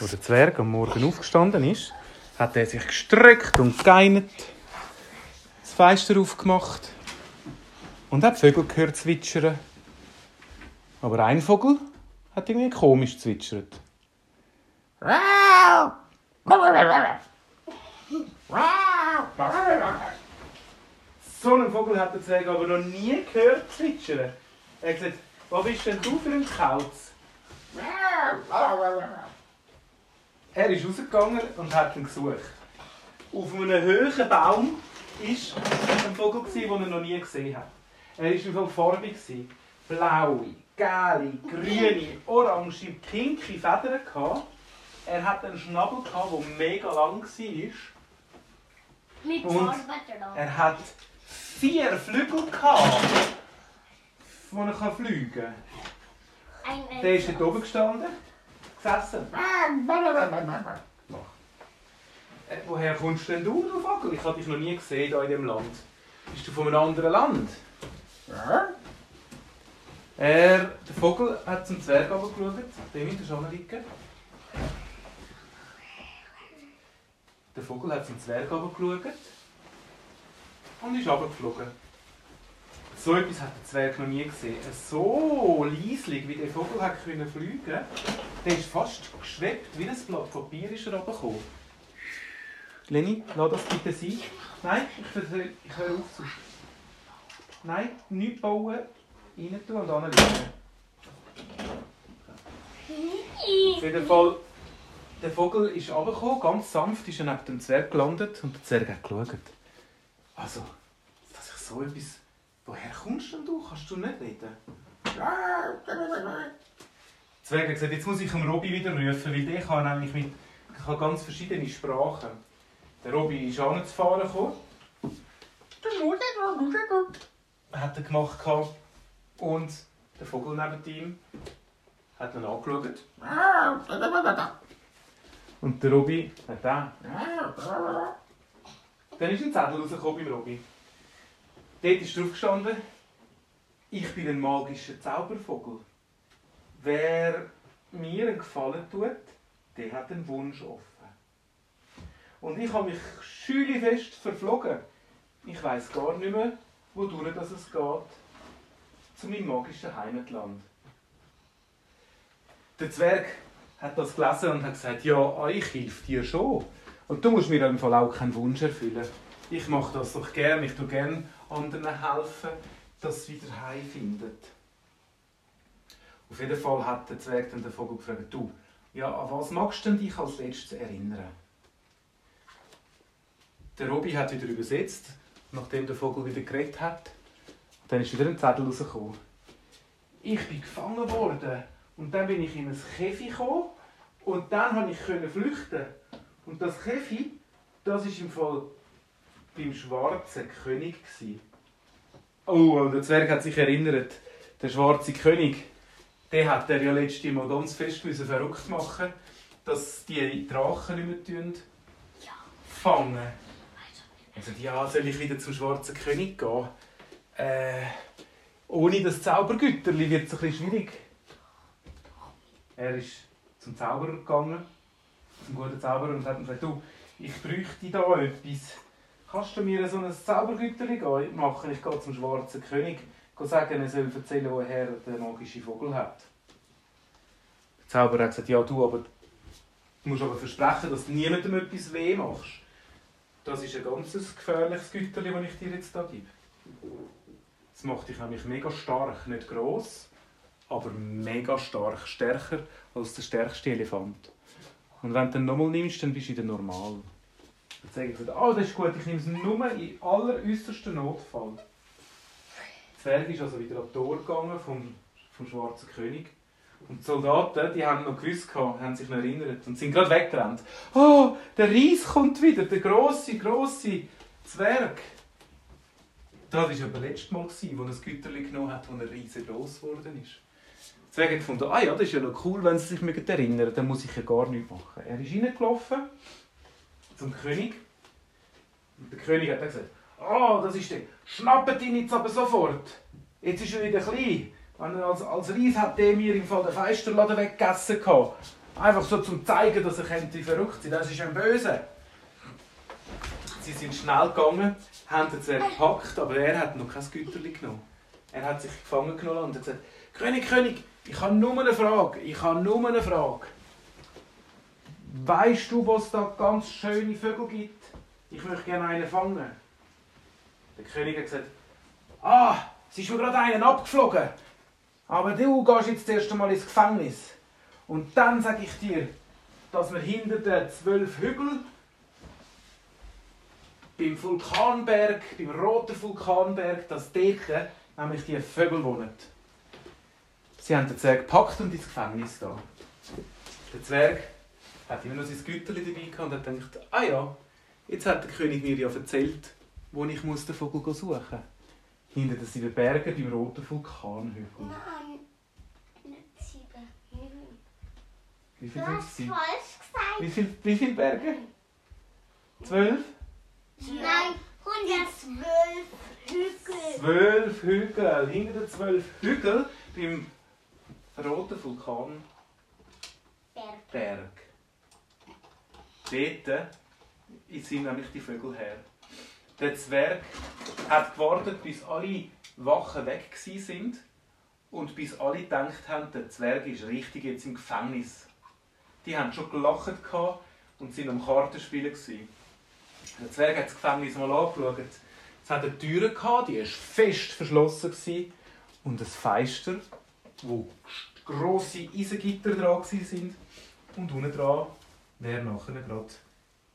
Als der Zwerg am Morgen aufgestanden ist, hat er sich gestreckt und geeinert, das Fenster aufgemacht und hat Vögel gehört zwitschern. Aber ein Vogel hat irgendwie komisch zwitschert. So einen Vogel hat der Zwerg aber noch nie gehört zwitschern. Er hat gesagt, was bist denn du für ein Kauz? Er ist rausgegangen und hat ihn gesucht. Auf einem hohen Baum war ein Vogel, den er noch nie gesehen hat. Er war so farbig. Blaue, gelbe, grüne, orange, pinke Federn. Er hatte einen Schnabel, der mega lang war. Mit Und. Er hat vier Flügel, gehabt, wo er fliegen kann. Der ist dort oben gestanden, gesessen. Äh, woher kommst denn du, du Vogel? Ich habe dich noch nie gesehen hier in diesem Land. Bist du von einem anderen Land? Er, der Vogel hat zum Zwerg geschaut, dem der Schale liegen. Der Vogel hat zum Zwerg geschaut und ist runtergeflogen. So etwas hat der Zwerg noch nie gesehen. So leislich, wie der Vogel hat können fliegen konnte, der ist fast geschwebt, wie ein Blatt Papier ist er runtergekommen. Lenny, lass das bitte sein. Nein, ich, vers- ich höre auf zu. Nein, nichts bauen, rein tun und anlegen. Auf jeden Fall, der Vogel ist runtergekommen, ganz sanft ist er neben dem Zwerg gelandet und der Zwerg hat geschaut. Also, dass ich so etwas... Woher kommst denn du? Kannst du nicht reden? Zwerg hat gesagt, jetzt muss ich den Robby wieder rufen, weil der kann nämlich mit kann ganz verschiedene Sprachen. Der Robby ist angefahren gekommen. Hat er gemacht und der Vogel neben ihm hat ihn angeschaut. Und der Robby hat auch. Dann ist ein Zettel rausgekommen beim Robby. Dort ist drauf gestanden, ich bin ein magischer Zaubervogel. Wer mir einen Gefallen tut, der hat einen Wunsch offen. Und ich habe mich schülifest verflogen. Ich weiß gar nicht mehr, wodurch es geht, zu meinem magischen Heimatland. Der Zwerg hat das gelesen und hat gesagt, ja, ich helfe dir schon. Und du musst mir im Fall auch keinen Wunsch erfüllen. Ich mache das doch gern. Ich tue gern anderen helfen, dass sie wieder heimfindet. Auf jeden Fall hat der Zwerg dann den Vogel gefragt, du, ja, an was magst du dich als letztes erinnern? Der Robby hat wieder übersetzt, nachdem der Vogel wieder geredet hat. Dann ist wieder ein Zettel rausgekommen. Ich bin gefangen worden und dann bin ich in ein Käfig gekommen und dann konnte ich flüchten. Und das Käfig, das ist im Fall beim schwarzen König gsi. Oh, der Zwerg hat sich erinnert, der schwarze König, den hat er ja letztes Mal ganz fest müssen verrückt machen, dass die Drachen nicht mehr tun fangen. Also ja, soll ich wieder zum schwarzen König gehen? Äh, ohne das Zaubergüterli wird es ein bisschen schwierig. Er ist zum Zauberer gegangen, zum guten Zauberer, und hat ihm gesagt, du, ich bräuchte da etwas. Kannst du mir so ein Zaubergüterli machen? Ich gehe zum schwarzen König, sagen, er soll erzählen, woher er den magischen Vogel hat. Der Zauberer hat gesagt, ja du, aber du musst aber versprechen, dass du niemandem etwas weh machst. Das ist ein ganz gefährliches Güterli, das ich dir jetzt hier gebe. Das macht dich nämlich mega stark, nicht gross, aber mega stark, stärker als der stärkste Elefant. Und wenn du den nochmal nimmst, dann bist du wieder normal. Dann sage ich ah, das ist gut, ich nehme es nur in alleräußersten Notfall. Zwerg ist also wieder an die Tor gegangen vom, vom Schwarzen König. Und die Soldaten, die haben noch gewusst, haben sich noch erinnert und sind gerade weggerannt. Oh, der Reis kommt wieder, der grosse, grosse Zwerg. Das war aber letztes Mal, als er ein Güterli genommen hat, wo er riesengroß geworden ist. Zwerg hat gefunden, ah ja, das ist ja noch cool, wenn sie sich mögen erinnern dann muss ich ja gar nichts machen. Er ist reingelaufen zum König. Und der König hat dann gesagt, ah, das ist der, schnappt ihn jetzt aber sofort. Jetzt ist er wieder klein. Als, als Reis hat der mir im Fall den Feisterladen weggegessen. Einfach so zum zeigen, dass er könnte verrückt sein. Das ist ein Böse. Sie sind schnell gegangen, haben den Zwerg gepackt, aber er hat noch kein Güterli genommen. Er hat sich gefangen genommen und hat gesagt, König, König, ich habe nur eine Frage. Ich habe nur eine Frage. Weißt du, was da ganz schöne Vögel gibt? Ich möchte gerne einen fangen. Der König hat gesagt, ah, es ist mir gerade einen abgeflogen. Aber du gehst jetzt erst einmal ins Gefängnis. Und dann sage ich dir, dass wir hinter den zwölf Hügeln beim Vulkanberg, beim roten Vulkanberg, dass dort nämlich die Vögel wohnen. Sie haben den Zwerg gepackt und ins Gefängnis da. Der Zwerg hat immer noch sein Güterli dabei gehabt und hat gedacht, ah ja, jetzt hat der König mir ja erzählt, wo ich muss den Vogel suchen muss. Hinter den sieben Bergen beim roten Vulkanhügel. Nein, nicht sieben. Wie Du viele sind hast es? gewesen? falsch gesagt. Wie viele wie viel Berge? Zwölf? Nein, 112 Hügel. Zwölf Hügel. Hinter den zwölf Hügeln beim roten Vulkanberg. Berg. Dort sind nämlich die Vögel her. Der Zwerg hat gewartet, bis alle Wachen weg sind und bis alle gedacht haben, der Zwerg ist richtig jetzt im Gefängnis. Die haben schon gelacht und sind am Kartenspielen. Der Zwerg hat das Gefängnis mal angeschaut. Es hat eine Tür die war fest verschlossen gsi und ein Feister, wo grosse Eisengitter dran sind und unten dran wäre nachher gerade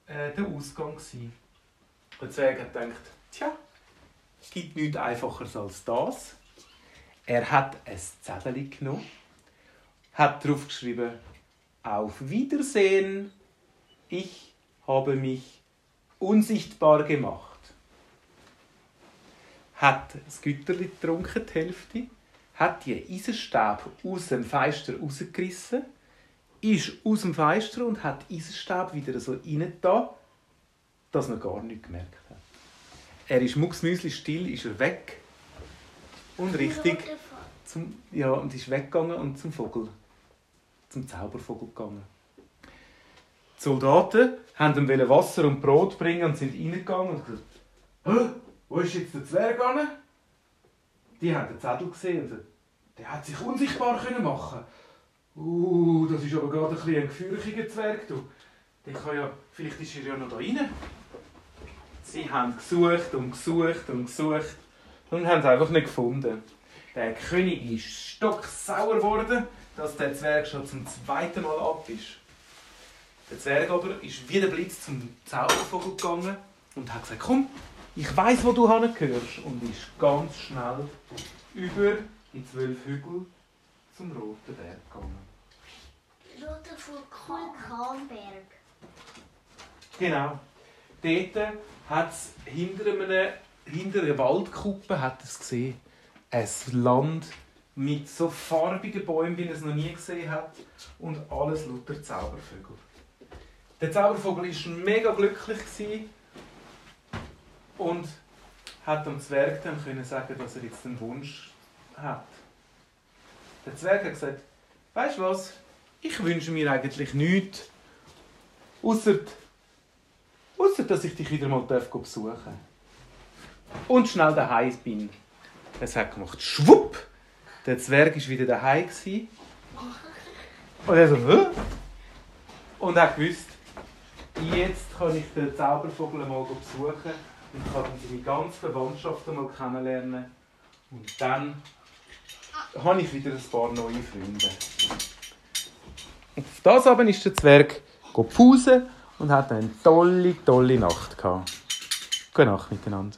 äh, der Ausgang gsi. Der Zwerg hat gedacht, tja, es gibt nichts Einfacheres als das. Er hat ein Zettel genommen, hat drauf geschrieben, auf Wiedersehen, ich habe mich unsichtbar gemacht. Hat das Güterli getrunken, die Hälfte, hat die Eisenstäbe aus dem Feister rausgerissen, ist aus dem Feister und hat die Eisenstäbe wieder so rein dass man gar nichts gemerkt hat. Er ist mucksmüsli still, ist er weg und richtig zum, ja, und ist weggegangen und zum Vogel, zum Zaubervogel gegangen. Die Soldaten haben ihm Wasser und Brot bringen und sind reingegangen und gesagt, Hä? wo ist jetzt der Zwerg hin? Die haben den Zettel gesehen und gesagt, der hat sich unsichtbar können machen. Uh, das ist aber gerade ein, bisschen ein gefürchiger Zwerg. Du. Der kann ja, vielleicht ist er ja noch da rein. Sie haben gesucht und gesucht und gesucht und haben es einfach nicht gefunden. Der König ist stocksauer geworden, dass der Zwerg schon zum zweiten Mal ab ist. Der Zwerg aber ist wie der Blitz zum Zaubervogel gegangen und hat gesagt, komm, ich weiß, wo du hingehörst. Und ist ganz schnell über die zwölf Hügel zum Roten Berg gegangen. Rote Vulkanberg. Genau. Dort hat es hinter, einem, hinter einer Waldkuppe hat es gesehen. Ein Land mit so farbigen Bäumen, wie es noch nie gesehen hat. Und alles lauter Zaubervögel. Der Zaubervogel war mega glücklich und hat dem Zwerg dann können sagen, dass er jetzt einen Wunsch hat. Der Zwerg hat gesagt, weißt du was, ich wünsche mir eigentlich nichts, außer Ausser, dass ich dich wieder mal besuchen darf. Und schnell daheim bin. Es hat gemacht, schwupp! Der Zwerg war wieder daheim. gewesen. Und er so, Hä? Und er gewusst, jetzt kann ich den Zaubervogel mal besuchen und kann seine ganze Verwandtschaft mal kennenlernen. Und dann habe ich wieder ein paar neue Freunde. Und auf das aber ist der Zwerg pfusen und hat eine tolle, tolle Nacht gehabt. Gute Nacht miteinander.